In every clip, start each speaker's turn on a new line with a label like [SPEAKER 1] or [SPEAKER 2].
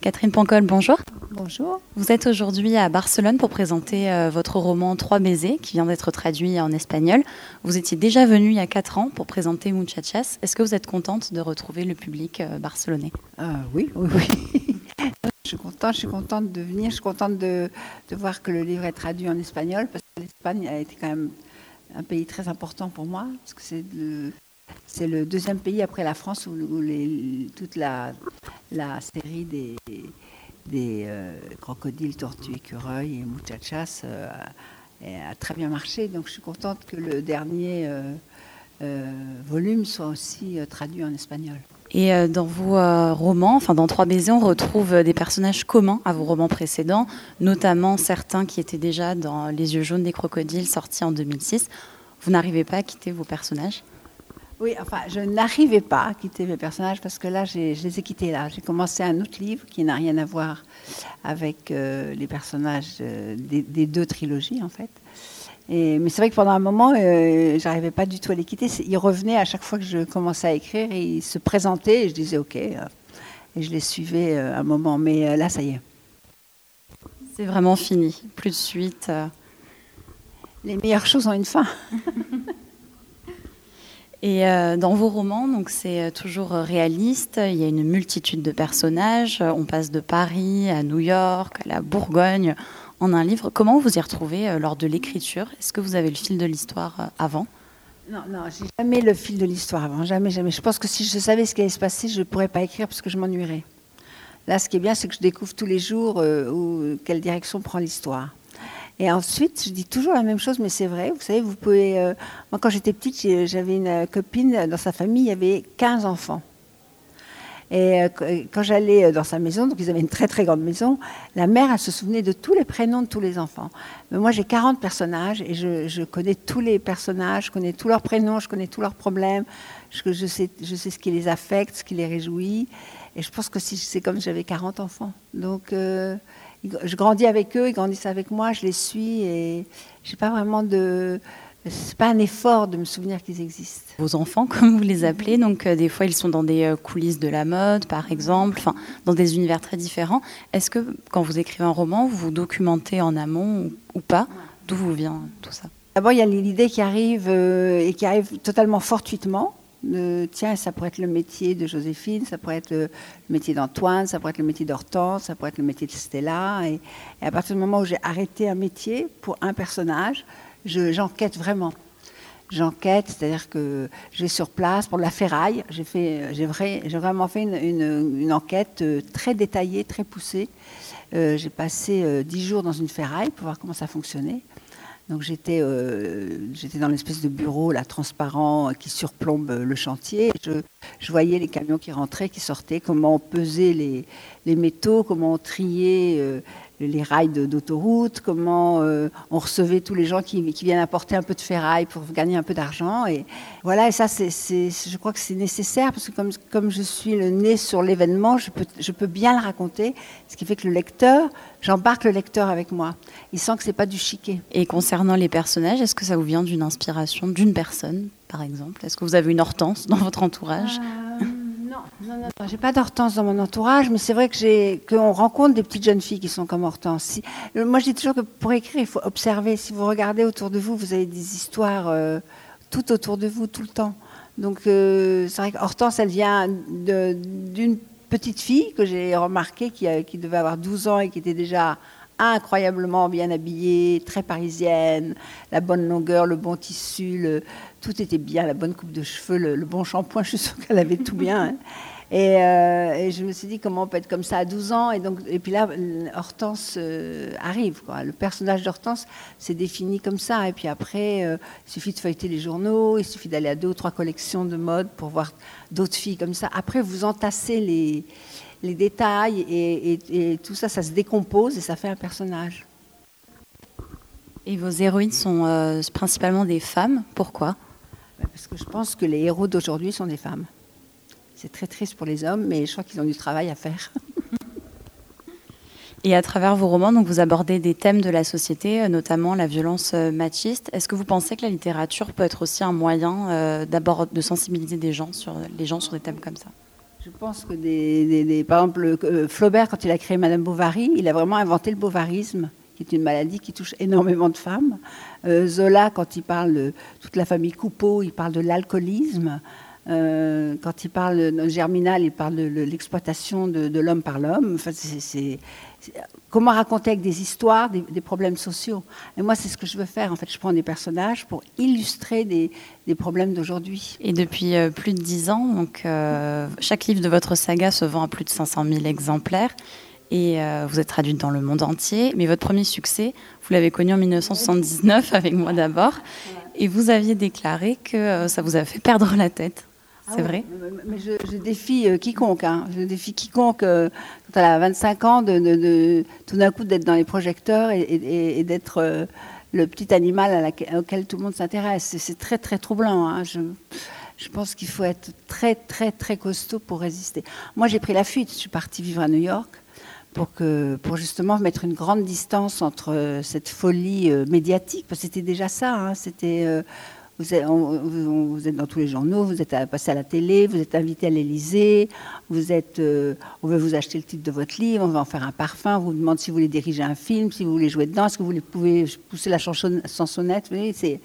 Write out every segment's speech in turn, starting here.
[SPEAKER 1] Catherine Pancol, bonjour.
[SPEAKER 2] Bonjour.
[SPEAKER 1] Vous êtes aujourd'hui à Barcelone pour présenter euh, votre roman Trois baisers qui vient d'être traduit en espagnol. Vous étiez déjà venue il y a quatre ans pour présenter Muchachas. Est-ce que vous êtes contente de retrouver le public euh, barcelonais?
[SPEAKER 2] Ah oui, oui, oui. je suis contente, je suis contente de venir, je suis contente de, de voir que le livre est traduit en espagnol parce que l'Espagne a été quand même un pays très important pour moi parce que c'est le, c'est le deuxième pays après la France où, toute la, série des, euh, crocodiles, tortues, écureuils et muchachas euh, a, très bien marché. Donc je suis contente que le dernier euh, volume soit aussi traduit en espagnol.
[SPEAKER 1] Et dans vos romans, enfin dans Trois baisers, on retrouve des personnages communs à vos romans précédents, notamment certains qui étaient déjà dans Les yeux jaunes des crocodiles, sortis en 2006. Vous n'arrivez pas à quitter vos personnages?
[SPEAKER 2] Oui, enfin, je n'arrivais pas à quitter mes personnages parce que là, j'ai- je les ai quittés là. J'ai commencé un autre livre qui n'a rien à voir avec euh, les personnages euh, des, des deux trilogies, en fait. Et, mais c'est vrai que pendant un moment, euh, j'arrivais pas du tout à les quitter. Ils revenaient à chaque fois que je commençais à écrire et ils se présentaient et je disais OK. euh, et je les suivais un moment. Mais là, ça y est.
[SPEAKER 1] C'est vraiment fini, plus de suite.
[SPEAKER 2] Les meilleures choses ont une fin.
[SPEAKER 1] Et euh, dans vos romans, donc c'est euh, toujours euh, réaliste. Il y a une multitude de personnages. On passe de Paris à New York, à la Bourgogne, en un livre. Comment vous y retrouvez lors de l'écriture? Est-ce que vous avez le fil de l'histoire avant?
[SPEAKER 2] Non, non, j'ai jamais le fil de l'histoire avant, jamais, jamais. Je pense que si je savais ce qui allait se passer, je ne pourrais pas écrire parce que je m'ennuierais. Là, ce qui est bien, c'est que je découvre tous les jours où, quelle direction prend l'histoire. Et ensuite, je dis toujours la même chose, mais c'est vrai. Vous savez, vous pouvez. euh, moi, quand j'étais petite, j'avais une euh, copine dans sa famille, il y avait 15 enfants. Et euh, qu- quand j'allais euh, dans sa maison, donc ils avaient une très très grande maison, la mère, elle se souvenait de tous les prénoms de tous les enfants. Mais moi, j'ai 40 personnages et je, connais tous les personnages, je connais tous leurs prénoms, je connais tous leurs problèmes, je, sais, ce qui les affecte, ce qui les réjouit. Et je pense que c'est comme si j'avais 40 enfants. Donc, euh, je grandis avec eux, ils grandissent avec moi, je les suis et j'ai pas vraiment de. C'est pas un effort de me souvenir qu'ils existent.
[SPEAKER 1] Vos enfants, comme vous les appelez, donc euh, des fois ils sont dans des euh, coulisses de la mode, par exemple, enfin dans des univers très différents. Est-ce que quand vous écrivez un roman, vous vous documentez en amont ou, ou pas? D'où vous vient tout ça?
[SPEAKER 2] D'abord, il y a l'idée qui arrive euh, et qui arrive totalement fortuitement. De, tiens, ça pourrait être le métier de Joséphine, ça pourrait être le, métier d'Antoine, ça pourrait être le métier d'Hortense, ça pourrait être le métier de Stella. Et, à partir du moment où j'ai arrêté un métier pour un personnage, je- j'enquête vraiment. J'enquête, c'est-à-dire que je vais sur place pour la ferraille. J'ai j'ai j'ai vraiment fait une, enquête euh, très détaillée, très poussée. Euh, j'ai passé euh, dix jours dans une ferraille pour voir comment ça fonctionnait. Donc j'étais euh, j'étais dans l'espèce de bureau là transparent qui surplombe euh, le chantier. Je, voyais les camions qui rentraient, qui sortaient, comment on pesait les, les métaux, comment on triait euh, les rails d'autoroute, comment euh, on recevait tous les gens qui, qui viennent apporter un peu de ferraille pour gagner un peu d'argent. Et voilà, et ça, c'est, je crois que c'est nécessaire parce que comme, comme je suis le nez sur l'événement, je peux, je peux bien le raconter, ce qui fait que le lecteur, j'embarque le lecteur avec moi. Il sent que c'est pas du chiquet.
[SPEAKER 1] Et concernant les personnages, est-ce que ça vous vient d'une inspiration d'une personne, par exemple? Est-ce que vous avez une Hortense dans votre entourage?
[SPEAKER 2] Euh, non, non, non, j'ai pas d'Hortense dans mon entourage, mais c'est vrai que j'ai qu'on rencontre des petites jeunes filles qui sont comme Hortense. Euh, moi, je dis toujours que pour écrire, il faut observer. Si vous regardez autour de vous, vous avez des histoires euh, tout autour de vous, tout le temps. Donc, euh, c'est vrai qu'Hortense, elle vient d'une petite fille que j'ai remarquée qui, qui devait avoir 12 ans et qui était déjà incroyablement bien habillée, très parisienne, la bonne longueur, le bon tissu, tout était bien, la bonne coupe de cheveux, le, bon shampoing, je suis sûre qu'elle avait tout bien. hein. Et, euh, et je me suis dit comment on peut être comme ça à 12 ans? Et, donc, et puis là, Hortense euh, arrive. Quoi. Le personnage d'Hortense s'est défini comme ça. Et puis après, euh, il suffit de feuilleter les journaux, il suffit d'aller à deux ou trois collections de mode pour voir d'autres filles comme ça. Après, vous entassez les, les détails et, et- et tout ça, ça se décompose et ça fait un personnage.
[SPEAKER 1] Et vos héroïnes sont euh, principalement des femmes. Pourquoi?
[SPEAKER 2] Ben, Parce que je pense que les héros d'aujourd'hui sont des femmes. C'est très triste pour les hommes, mais je crois qu'ils ont du travail à faire.
[SPEAKER 1] Et à travers vos romans, donc vous abordez des thèmes de la société, euh, notamment la violence euh, machiste. Est-ce que vous pensez que la littérature peut être aussi un moyen euh, d'abord de sensibiliser des gens sur les gens sur des thèmes comme ça?
[SPEAKER 2] Je pense que, des, par exemple, euh, Flaubert, quand il a créé Madame Bovary, il a vraiment inventé le bovarisme, qui est une maladie qui touche énormément de femmes. Euh, Zola, quand il parle de toute la famille Coupeau, il parle de l'alcoolisme. Euh, quand il parle de Germinal, il parle de, l'exploitation de, l'homme par l'homme. Enfin, c'est, comment raconter avec des histoires des, problèmes sociaux. Et moi, c'est ce que je veux faire. En fait, je prends des personnages pour illustrer des, problèmes d'aujourd'hui.
[SPEAKER 1] Et depuis euh, plus de dix ans, donc, euh, chaque livre de votre saga se vend à plus de 500 000 exemplaires. Et vous êtes traduite dans le monde entier. Mais votre premier succès, vous l'avez connu en 1979 avec moi d'abord. Et vous aviez déclaré que ça vous a fait perdre la tête. Ah c'est vrai
[SPEAKER 2] Mais je, défie euh, quiconque. Hein. Je défie quiconque, euh, quand elle a 25 ans, de, tout d'un coup d'être dans les projecteurs et, d'être euh, le petit animal auquel tout le monde s'intéresse. C'est très, très troublant. Hein. Je, je, pense qu'il faut être très, très, très costaud pour résister. Moi, j'ai pris la fuite. Je suis partie vivre à New York pour, que, pour justement mettre une grande distance entre cette folie médiatique. Parce que c'était déjà ça. Hein. C'était vous êtes, dans tous les journaux, vous êtes passé à la télé, vous êtes invité à êtes, euh, on veut vous acheter le titre de votre livre, on va en faire un parfum, on vous demande si vous voulez diriger un film, si vous voulez jouer dedans, est-ce que vous pouvez pousser la chansonnette. Vous voyez,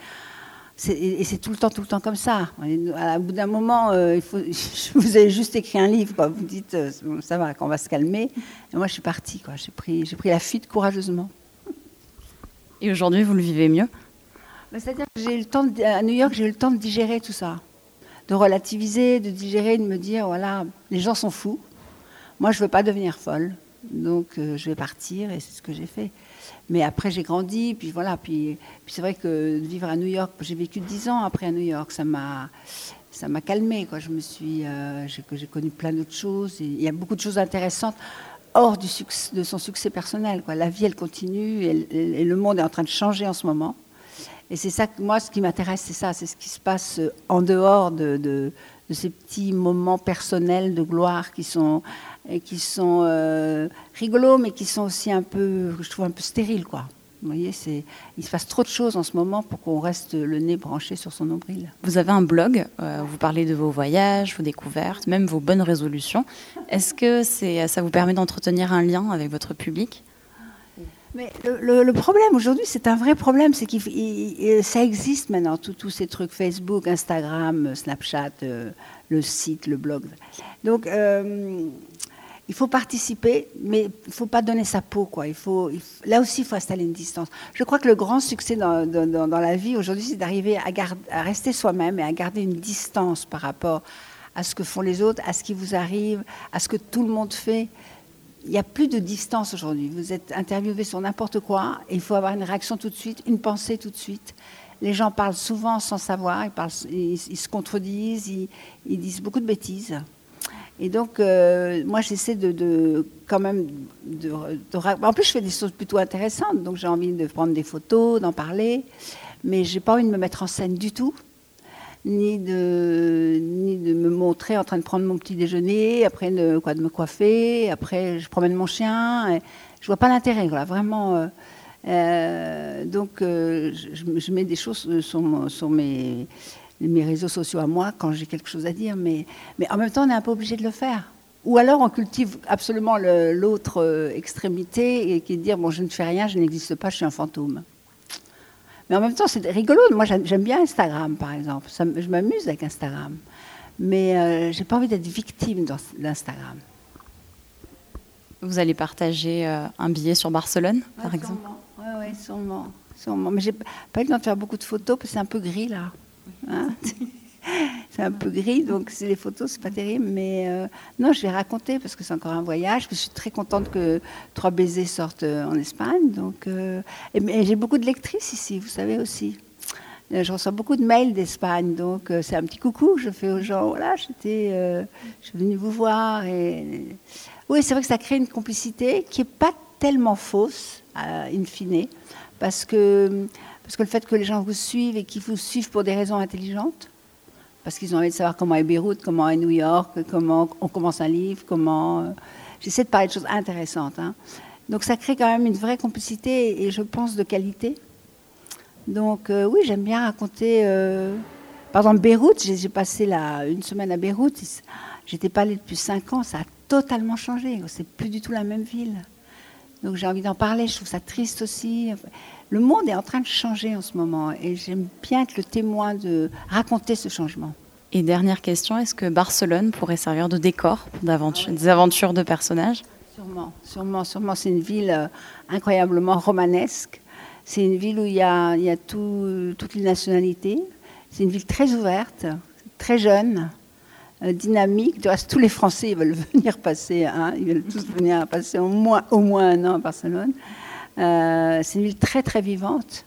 [SPEAKER 2] et c'est tout le temps, tout le temps comme ça. À bout d'un moment, euh, vous avez juste écrit un livre, vous dites euh, ça va, qu'on va se calmer. Et moi, je suis partie, j'ai pris la fuite courageusement.
[SPEAKER 1] Et aujourd'hui, vous le vivez mieux?
[SPEAKER 2] C'est-à-dire que j'ai eu le temps à New York, j'ai eu le temps de digérer tout ça, de relativiser, de digérer, de me dire voilà, les gens sont fous. Moi, je veux pas devenir folle, donc euh, je vais partir et c'est ce que j'ai fait. Mais après, j'ai grandi, puis voilà, puis, puis c'est vrai que vivre à New York, j'ai vécu dix ans après à New York, ça m'a ça m'a calmé quoi. Je me suis, euh, j'ai connu plein d'autres choses. il y a beaucoup de choses intéressantes hors de son succès personnel. Quoi. La vie, elle continue et, le monde est en train de changer en ce moment. Et c'est ça que moi, ce qui m'intéresse, c'est ça, c'est ce qui se passe euh, en dehors de, ces petits moments personnels de gloire qui sont, sont euh, rigolos, mais qui sont aussi un peu, je trouve, un peu stériles, quoi. Vous voyez, il se passe trop de choses en ce moment pour qu'on reste le nez branché sur son nombril.
[SPEAKER 1] Vous avez un blog, euh, vous parlez de vos voyages, vos découvertes, même vos bonnes résolutions. Est-ce que ça vous permet d'entretenir un lien avec votre public?
[SPEAKER 2] Mais le, problème aujourd'hui, c'est un vrai problème, c'est que ça existe maintenant, tous ces trucs Facebook, Instagram, Snapchat, euh, le site, le blog. Donc, euh, il faut participer, mais il ne faut pas donner sa peau. Quoi. Il faut, là aussi, il faut installer une distance. Je crois que le grand succès dans, la vie aujourd'hui, c'est d'arriver à, rester soi-même et à garder une distance par rapport à ce que font les autres, à ce qui vous arrive, à ce que tout le monde fait il n'y a plus de distance aujourd'hui. Vous êtes interviewé sur n'importe quoi et il faut avoir une réaction tout de suite, une pensée tout de suite. Les gens parlent souvent sans savoir, ils, se contredisent, ils, disent beaucoup de bêtises. Et donc, euh, moi, j'essaie de, quand même de, En plus, je fais des choses plutôt intéressantes, donc j'ai envie de prendre des photos, d'en parler, mais j'ai pas envie de me mettre en scène du tout ni de, ni de me montrer en train de prendre mon petit déjeuner, après de, quoi, de me coiffer, après je promène mon chien. Et je vois pas l'intérêt, voilà, vraiment. Euh, euh, donc euh, je, mets des choses sur, sur mes, mes, réseaux sociaux à moi quand j'ai quelque chose à dire, mais, mais en même temps on est un peu obligé de le faire. Ou alors on cultive absolument l'autre extrémité qui est de dire bon je ne fais rien, je n'existe pas, je suis un fantôme. Mais en même temps, c'est rigolo. Moi, j'aime bien Instagram, par exemple. je m'amuse avec Instagram. Mais euh, j'ai pas envie d'être victime d'Instagram.
[SPEAKER 1] Vous allez partager euh, un billet sur Barcelone, par exemple?
[SPEAKER 2] Oui, ouais, sûrement, sûrement. Mais j'ai pas eu le temps de faire beaucoup de photos parce que c'est un peu gris là. Hein? c'est un peu gris, donc les photos, c'est pas terrible. Mais euh, non, je vais raconter parce que c'est encore un voyage. Je suis très contente que Trois baisers sortent euh, en Espagne. Donc, euh, et, j'ai beaucoup de lectrices ici, vous savez aussi. Je reçois beaucoup de mails d'Espagne, donc c'est un petit coucou que je fais aux gens. Voilà, j'étais, je suis venue vous voir. Et... Oui, c'est vrai que ça crée une complicité qui n'est pas tellement fausse, in fine, parce que, parce que le fait que les gens vous suivent et qu'ils vous suivent pour des raisons intelligentes, parce qu'ils ont envie de savoir comment est Beyrouth, comment est New York, comment on commence un livre, comment. Euh, j'essaie de parler de choses intéressantes. Hein. Donc ça crée quand même une vraie complicité et je pense de qualité. Donc euh, oui, j'aime bien raconter. Euh, par exemple, Beyrouth, j'ai passé une semaine à Beyrouth. J'étais pas allée depuis cinq ans, ça a totalement changé. C'est plus du tout la même ville. Donc j'ai envie d'en parler, je trouve ça triste aussi. Le monde est en train de changer en ce moment et j'aime bien être le témoin de raconter ce changement.
[SPEAKER 1] Et dernière question, est-ce que Barcelone pourrait servir de décor pour des aventures de personnages?
[SPEAKER 2] Sûrement, sûrement, sûrement. C'est une ville euh, incroyablement romanesque. C'est une ville où il y a, il y a toutes les nationalités. C'est une ville très ouverte, très jeune, dynamique. De reste, tous les Français veulent venir passer, hein, ils veulent tous venir passer au moins, au moins un an à Barcelone. Euh, c'est une ville très très vivante.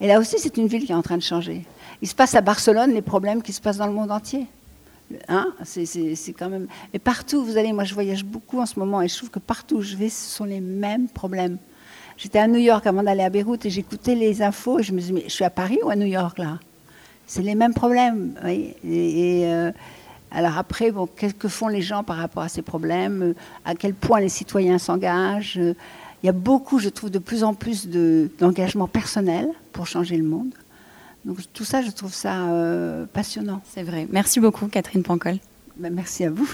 [SPEAKER 2] Et là aussi, c'est une ville qui est en train de changer. Il se passe à Barcelone les problèmes qui se passent dans le monde entier. Hein c'est quand même. Et partout, vous allez, moi je voyage beaucoup en ce moment et je trouve que partout où je vais, ce sont les mêmes problèmes. J'étais à New York avant d'aller à Beyrouth et j'écoutais les infos et je me disais, mais je suis à Paris ou à New York là? C'est les mêmes problèmes. Et, euh, alors après, bon, qu'est-ce que font les gens par rapport à ces problèmes? À quel point les citoyens s'engagent? Il y a beaucoup, je trouve, de plus en plus d'engagement personnel pour changer le monde. Donc tout ça, je trouve ça euh, passionnant.
[SPEAKER 1] C'est vrai. Merci beaucoup, Catherine Pancol.
[SPEAKER 2] Ben, merci à vous.